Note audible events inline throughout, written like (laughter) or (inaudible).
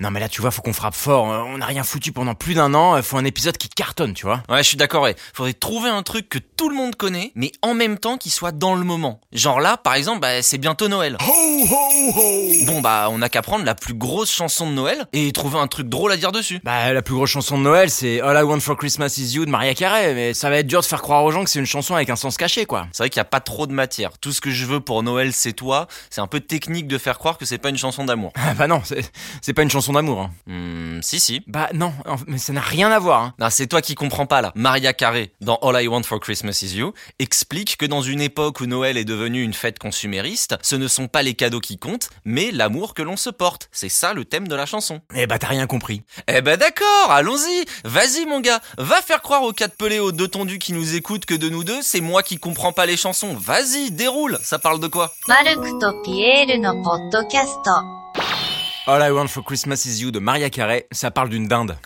Non mais là tu vois, faut qu'on frappe fort. Euh, On n'a rien foutu pendant plus d'un an. euh, Faut un épisode qui cartonne, tu vois. Ouais, je suis d'accord, ouais. Faudrait trouver un truc que tout le monde connaît, mais en même temps qui soit dans le moment. Genre là, par exemple, bah, c'est bientôt Noël. Bon, bah, on a qu'à prendre la plus grosse chanson de Noël et trouver un truc drôle à dire dessus. Bah la plus grosse chanson de Noël, c'est All I Want for Christmas Is You de Maria Carey. Mais ça va être dur de faire croire aux gens que c'est une chanson avec un sens caché, quoi. C'est vrai qu'il n'y a pas trop de matière. Tout ce que je veux pour Noël, c'est toi. C'est un peu technique de faire croire que c'est pas une chanson d'amour. (laughs) Ah bah non, c'est c'est pas une chanson d'amour. Hein. Hmm, si, si. Bah non, mais ça n'a rien à voir. Hein. Non, c'est toi qui comprends pas là. Maria Carey, dans All I Want for Christmas Is You, explique que dans une époque où Noël est devenu une fête consumériste, ce ne sont pas les cadeaux qui comptent, mais l'amour que l'on se porte. C'est ça le thème de la chanson. Eh bah t'as rien compris. Eh ben d'accord, allons-y. Vas-y mon gars, va faire croire aux quatre pelés aux deux tondus qui nous écoutent que de nous deux, c'est moi qui comprends pas les chansons. Vas-y, déroule. Ça parle de quoi? All I Want for Christmas Is You de Maria Carey, ça parle d'une dinde.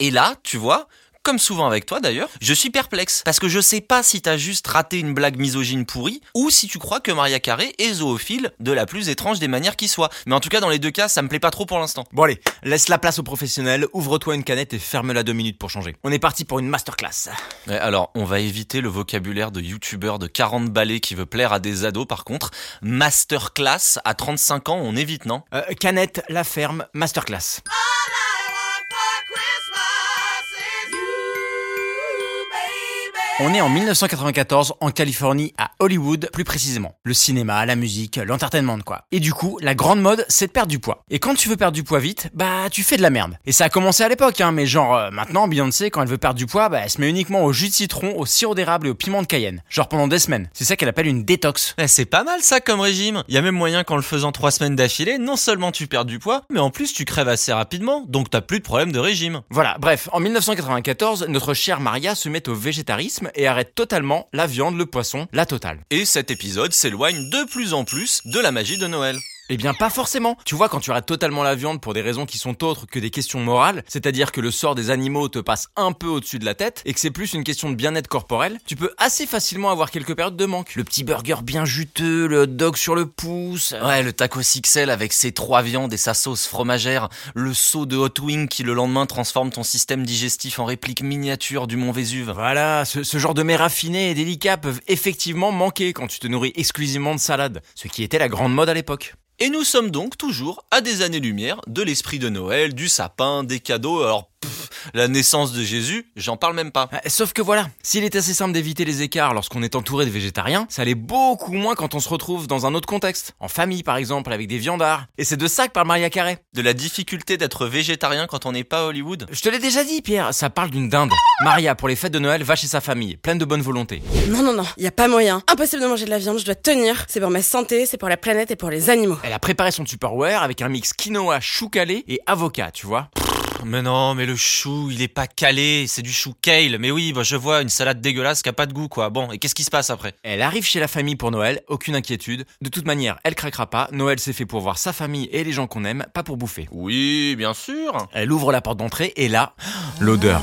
Et là, tu vois, comme souvent avec toi d'ailleurs, je suis perplexe parce que je sais pas si t'as juste raté une blague misogyne pourrie ou si tu crois que Maria Carey est zoophile de la plus étrange des manières qui soit. Mais en tout cas, dans les deux cas, ça me plaît pas trop pour l'instant. Bon allez, laisse la place aux professionnels, ouvre-toi une canette et ferme-la deux minutes pour changer. On est parti pour une masterclass. Ouais, alors, on va éviter le vocabulaire de youtubeur de 40 balais qui veut plaire à des ados par contre. Masterclass, à 35 ans, on évite, non? Euh, canette, la ferme, masterclass. On est en 1994 en Californie, à Hollywood plus précisément. Le cinéma, la musique, l'entertainment quoi. Et du coup, la grande mode, c'est de perdre du poids. Et quand tu veux perdre du poids vite, bah tu fais de la merde. Et ça a commencé à l'époque, hein, mais genre euh, maintenant, Beyoncé, quand elle veut perdre du poids, bah elle se met uniquement au jus de citron, au sirop d'érable et au piment de Cayenne. Genre pendant des semaines. C'est ça qu'elle appelle une détox. Eh, C'est pas mal ça comme régime. Il y a même moyen qu'en le faisant trois semaines d'affilée, non seulement tu perds du poids, mais en plus tu crèves assez rapidement, donc t'as plus de problème de régime. Voilà, bref, en 1994, notre chère Maria se met au végétarisme et arrête totalement la viande, le poisson, la totale. Et cet épisode s'éloigne de plus en plus de la magie de Noël. Eh bien, pas forcément. Tu vois, quand tu arrêtes totalement la viande pour des raisons qui sont autres que des questions morales, c'est-à-dire que le sort des animaux te passe un peu au-dessus de la tête et que c'est plus une question de bien-être corporel, tu peux assez facilement avoir quelques périodes de manque. Le petit burger bien juteux, le hot dog sur le pouce. Ouais, le taco XL avec ses trois viandes et sa sauce fromagère, le saut de hot wing qui le lendemain transforme ton système digestif en réplique miniature du mont Vésuve. Voilà, ce, ce genre de mets raffinés et délicats peuvent effectivement manquer quand tu te nourris exclusivement de salade, ce qui était la grande mode à l'époque. Et nous sommes donc toujours à des années-lumière de l'esprit de Noël, du sapin, des cadeaux. Alors, la naissance de Jésus, j'en parle même pas. Euh, Sauf que voilà, s'il est assez simple d'éviter les écarts lorsqu'on est entouré de végétariens, ça l'est beaucoup moins quand on se retrouve dans un autre contexte. En famille par exemple, avec des viandards. Et c'est de ça que parle Maria Carré. De la difficulté d'être végétarien quand on n'est pas à Hollywood. Je te l'ai déjà dit Pierre, ça parle d'une dinde. Maria, pour les fêtes de Noël, va chez sa famille, pleine de bonne volonté. Non, non, non, y a pas moyen. Impossible de manger de la viande, je dois tenir. C'est pour ma santé, c'est pour la planète et pour les animaux. Elle a préparé son Tupperware avec un mix quinoa, chou calé et avocat, tu vois. Mais non, mais le chou, il est pas calé, c'est du chou kale. Mais oui, bah, je vois une salade dégueulasse qui a pas de goût, quoi. Bon, et qu'est-ce qui se passe après? Elle arrive chez la famille pour Noël, aucune inquiétude. De toute manière, elle craquera pas. Noël c'est fait pour voir sa famille et les gens qu'on aime, pas pour bouffer. Oui, bien sûr. Elle ouvre la porte d'entrée et là, l'odeur.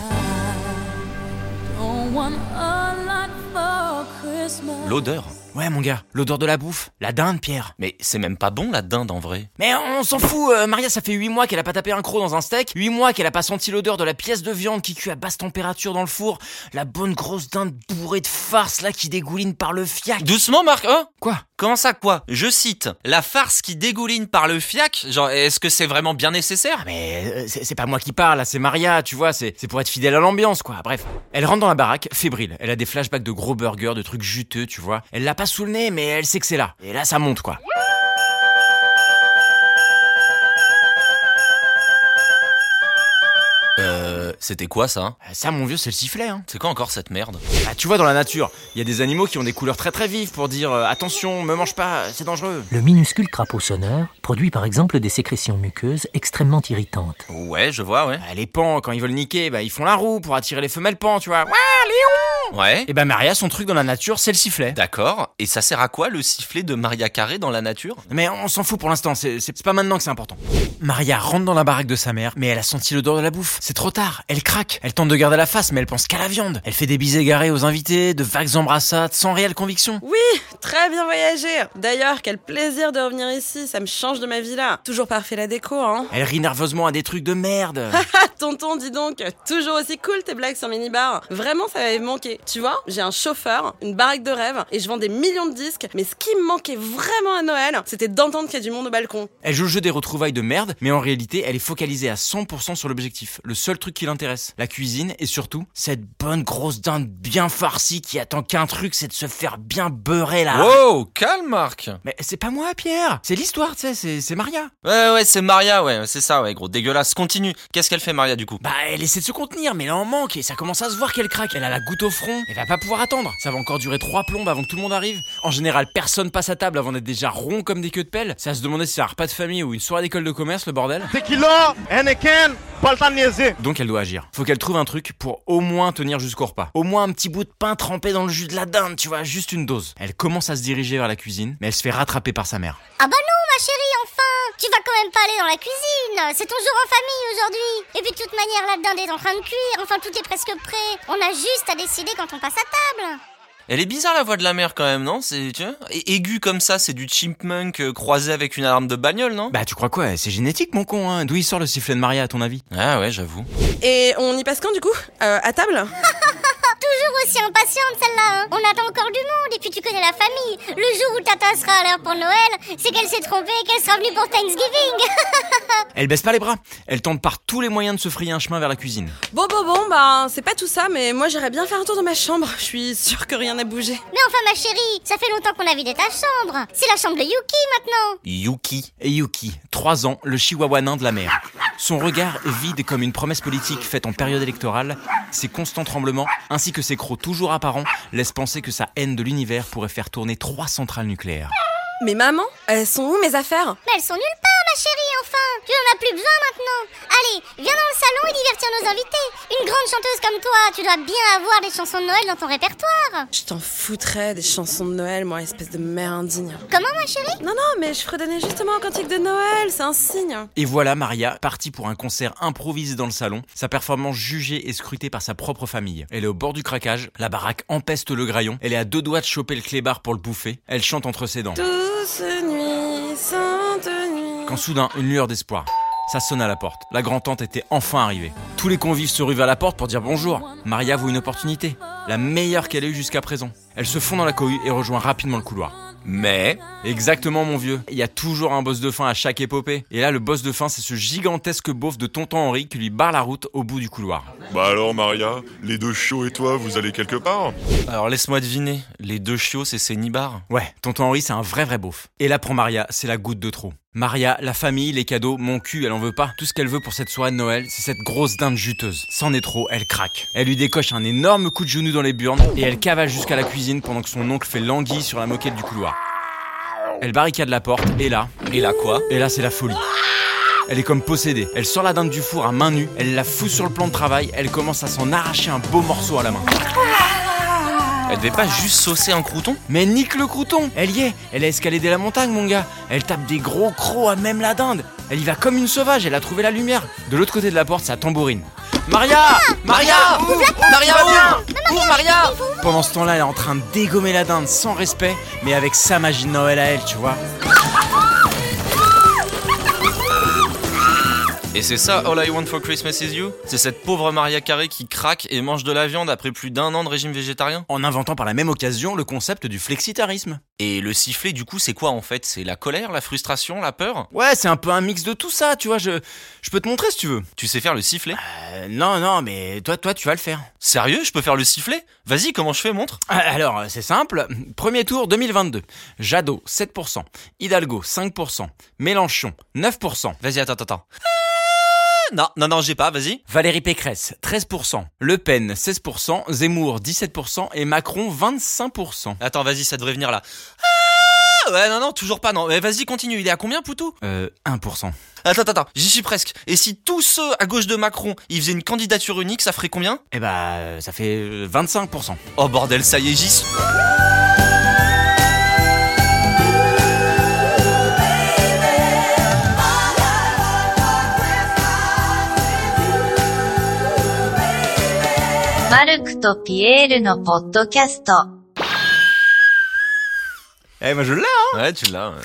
L'odeur. Ouais mon gars, l'odeur de la bouffe, la dinde Pierre. Mais c'est même pas bon la dinde en vrai. Mais on s'en fout, euh, Maria ça fait 8 mois qu'elle a pas tapé un croc dans un steak, 8 mois qu'elle a pas senti l'odeur de la pièce de viande qui cuit à basse température dans le four, la bonne grosse dinde bourrée de farce là qui dégouline par le fiac. Doucement, Marc, hein Quoi Comment ça quoi Je cite, la farce qui dégouline par le fiac, genre est-ce que c'est vraiment bien nécessaire Ah, mais euh, c'est pas moi qui parle, là, c'est Maria, tu vois, c'est c'est pour être fidèle à l'ambiance quoi. Bref, elle rentre dans la baraque, fébrile. Elle a des flashbacks de gros burgers, de trucs juteux, tu vois. Elle l'a pas sous le nez, mais elle sait que c'est là. Et là ça monte quoi. Euh, c'était quoi ça? Euh, Ça mon vieux c'est le sifflet hein. C'est quoi encore cette merde? Ah, tu vois, dans la nature, il y a des animaux qui ont des couleurs très très vives pour dire euh, attention, me mange pas, c'est dangereux. Le minuscule crapaud sonneur produit par exemple des sécrétions muqueuses extrêmement irritantes. Ouais, je vois, ouais. Ah, les pans, quand ils veulent niquer, bah, ils font la roue pour attirer les femelles pans, tu vois. Ouah, Léon Ouais. Et ben Maria, son truc dans la nature, c'est le sifflet. D'accord. Et ça sert à quoi le sifflet de Maria Carré dans la nature? Mais on s'en fout pour l'instant, c'est pas maintenant que c'est important. Maria rentre dans la baraque de sa mère, mais elle a senti l'odeur de la bouffe. C'est trop tard, elle craque. Elle tente de garder la face, mais elle pense qu'à la viande. Elle fait des bises égarées aux invités, de vagues embrassades, sans réelle conviction. Oui, très bien voyagé. D'ailleurs, quel plaisir de revenir ici, ça me change de ma villa. Toujours parfait la déco, hein. Elle rit nerveusement à des trucs de merde. (laughs) Tonton, dis donc, toujours aussi cool tes blagues sur minibar. Vraiment, ça m'avait manqué. Tu vois, j'ai un chauffeur, une baraque de rêve, et je vends des millions de disques, mais ce qui me manquait vraiment à Noël, c'était d'entendre qu'il y a du monde au balcon. Elle joue le jeu des retrouvailles de merde, mais en réalité, elle est focalisée à 100% sur l'objectif. Le seul truc qui l'intéresse, la cuisine et surtout cette bonne grosse dinde bien farcie qui attend qu'un truc, c'est de se faire bien beurrer là. Wow, calme Marc Mais c'est pas moi, Pierre. C'est l'histoire, tu sais, c'est Maria. Ouais, ouais, c'est Maria, ouais, c'est ça, ouais, gros, dégueulasse. Continue. Qu'est-ce qu'elle fait, Maria, du coup? Bah, elle essaie de se contenir, mais là en manque et ça commence à se voir qu'elle craque. Elle a la goutte au front. Elle va pas pouvoir attendre. Ça va encore durer trois plombes avant que tout le monde arrive. En général, personne passe à table avant d'être déjà rond comme des queues de pelle. C'est à se demander si c'est un repas de famille ou une soirée d'école de commerce, le bordel. Tequila, Henneken, pas le temps de niaiser. Donc elle doit agir. Faut qu'elle trouve un truc pour au moins tenir jusqu'au repas. Au moins un petit bout de pain trempé dans le jus de la dinde, tu vois, juste une dose. Elle commence à se diriger vers la cuisine, mais elle se fait rattraper par sa mère. Ah bah non, ma chérie, enfin Tu vas quand même pas aller dans la cuisine C'est ton jour en famille aujourd'hui Et puis de toute manière, la dinde est en train de cuire, enfin tout est presque prêt. On a juste à décider quand on passe à table. Elle est bizarre la voix de la mère quand même, non? C'est tu vois? Aigu comme ça, c'est du chipmunk euh, croisé avec une alarme de bagnole, non? Bah tu crois quoi? C'est génétique mon con, hein. D'où il sort le sifflet de Maria à ton avis? Ah ouais, j'avoue. Et on y passe quand du coup? Euh, À table? (laughs) Toujours aussi impatiente celle-là, hein. On attend encore du monde, et puis tu connais la famille. Le jour où Tata sera à l'heure pour Noël, c'est qu'elle s'est trompée et qu'elle sera venue pour Thanksgiving. (laughs) Elle baisse pas les bras. Elle tente par tous les moyens de se frayer un chemin vers la cuisine. Bon, bon, bon, bah c'est pas tout ça, mais moi j'irais bien faire un tour dans ma chambre. Je suis sûre que rien n'a bougé. Mais enfin, ma chérie, ça fait longtemps qu'on a vidé ta chambre. C'est la chambre de Yuki maintenant. Yuki. Et Yuki, 3 ans, le chihuahua nain de la mer. Son regard vide comme une promesse politique faite en période électorale, ses constants tremblements, ainsi que ses crocs toujours apparents, laissent penser que sa haine de l'univers pourrait faire tourner trois centrales nucléaires. Mais maman, elles sont où mes affaires? Mais elles sont nulle part, ma chérie, enfin. Tu en as plus besoin maintenant. Allez, viens dans le salon et divertir nos invités. Une grande chanteuse comme toi, tu dois bien avoir des chansons de Noël dans ton répertoire. Je t'en foutrais des chansons de Noël, moi, espèce de mère indigne. Comment, ma chérie? Non, non, mais je fredonnais justement un cantique de Noël, c'est un signe. Et voilà Maria, partie pour un concert improvisé dans le salon, sa performance jugée et scrutée par sa propre famille. Elle est au bord du craquage, la baraque empeste le graillon, elle est à deux doigts de choper le clébard pour le bouffer, elle chante entre ses dents. Quand soudain, une lueur d'espoir. Ça sonne à la porte. La grand-tante était enfin arrivée. Tous les convives se ruent vers la porte pour dire bonjour. Maria voit une opportunité. La meilleure qu'elle ait eue jusqu'à présent. Elle se fond dans la cohue et rejoint rapidement le couloir. Mais Exactement mon vieux. Il y a toujours un boss de fin à chaque épopée. Et là, le boss de fin, c'est ce gigantesque beauf de tonton Henri qui lui barre la route au bout du couloir. Bah alors Maria, les deux chiots et toi, vous allez quelque part? Alors laisse-moi deviner, les deux chiots, c'est ces nibards. Ouais, tonton Henri, c'est un vrai vrai beauf. Et là, pour Maria, c'est la goutte de trop. Maria, la famille, les cadeaux, mon cul, elle en veut pas. Tout ce qu'elle veut pour cette soirée de Noël, c'est cette grosse dinde juteuse. C'en est trop, elle craque. Elle lui décoche un énorme coup de genou dans les burnes et elle cavale jusqu'à la cuisine pendant que son oncle fait languille sur la moquette du couloir. Elle barricade la porte et là, Et là quoi? Et là c'est la folie. Elle est comme possédée. Elle sort la dinde du four à main nue, elle la fout sur le plan de travail, elle commence à s'en arracher un beau morceau à la main. Elle devait pas juste saucer un crouton Mais nique le crouton. Elle y est. Elle a escaladé la montagne, mon gars. Elle tape des gros crocs à même la dinde. Elle y va comme une sauvage, elle a trouvé la lumière. De l'autre côté de la porte, ça tambourine. Maria Maria Maria, ouvre Maria. Pendant ce temps-là, elle est en train de dégommer la dinde sans respect, mais avec sa magie de Noël à elle, tu vois. Et c'est ça, All I Want for Christmas is You? C'est cette pauvre Maria Carré qui craque et mange de la viande après plus d'un an de régime végétarien? En inventant par la même occasion le concept du flexitarisme. Et le sifflet, du coup, c'est quoi en fait? C'est la colère, la frustration, la peur? Ouais, c'est un peu un mix de tout ça, tu vois, je, je peux te montrer si tu veux. Tu sais faire le sifflet? Euh, non, non, mais toi, toi, tu vas le faire. Sérieux? Je peux faire le sifflet? Vas-y, comment je fais, montre Ah, Alors, euh, c'est simple. Premier tour 2022. Jadot, 7%. Hidalgo, 5%. Mélenchon, 9%. Vas-y, attends, attends, attends. Non, non, non, j'ai pas, vas-y. Valérie Pécresse, 13%. Le Pen, 16%. Zemmour, 17%. Et Macron, 25%. Attends, vas-y, ça devrait venir là. Ah Ouais, non, non, toujours pas, non. Mais vas-y, continue. Il est à combien, Poutou? Euh, 1%. Attends, attends, attends, j'y suis presque. Et si tous ceux à gauche de Macron, ils faisaient une candidature unique, ça ferait combien? Eh bah, euh, ça fait euh, 25%. Oh bordel, ça y est, j'y suis. «マルクとピエールのポッドキャスト」 Eh, moi je l'ai, hein Ouais, tu l'as, ouais.